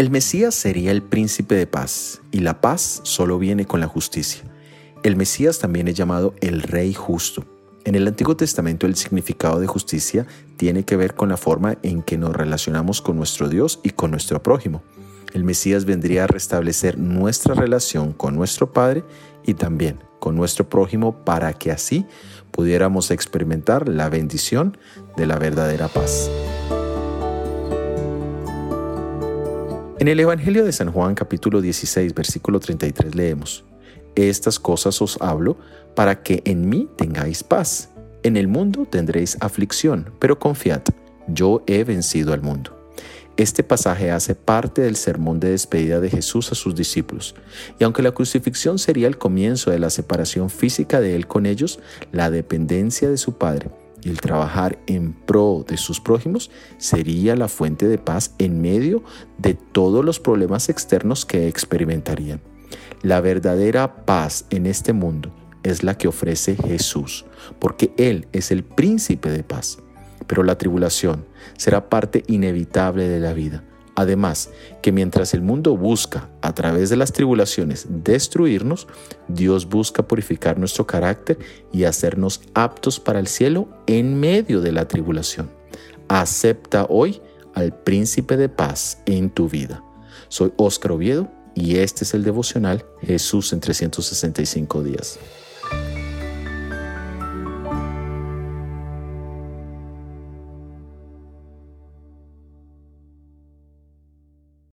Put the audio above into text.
El Mesías sería el príncipe de paz, y la paz solo viene con la justicia. El Mesías también es llamado el Rey justo. En el Antiguo Testamento el significado de justicia tiene que ver con la forma en que nos relacionamos con nuestro Dios y con nuestro prójimo. El Mesías vendría a restablecer nuestra relación con nuestro Padre y también con nuestro prójimo para que así pudiéramos experimentar la bendición de la verdadera paz. En el Evangelio de San Juan capítulo 16 versículo 33 leemos, Estas cosas os hablo para que en mí tengáis paz. En el mundo tendréis aflicción, pero confiad, yo he vencido al mundo. Este pasaje hace parte del sermón de despedida de Jesús a sus discípulos, y aunque la crucifixión sería el comienzo de la separación física de Él con ellos, la dependencia de su Padre y el trabajar en pro de sus prójimos sería la fuente de paz en medio de todos los problemas externos que experimentarían. La verdadera paz en este mundo es la que ofrece Jesús, porque Él es el príncipe de paz. Pero la tribulación será parte inevitable de la vida Además, que mientras el mundo busca, a través de las tribulaciones, destruirnos, Dios busca purificar nuestro carácter y hacernos aptos para el cielo en medio de la tribulación. Acepta hoy al príncipe de paz en tu vida. Soy Óscar Oviedo y este es el devocional Jesús en 365 días.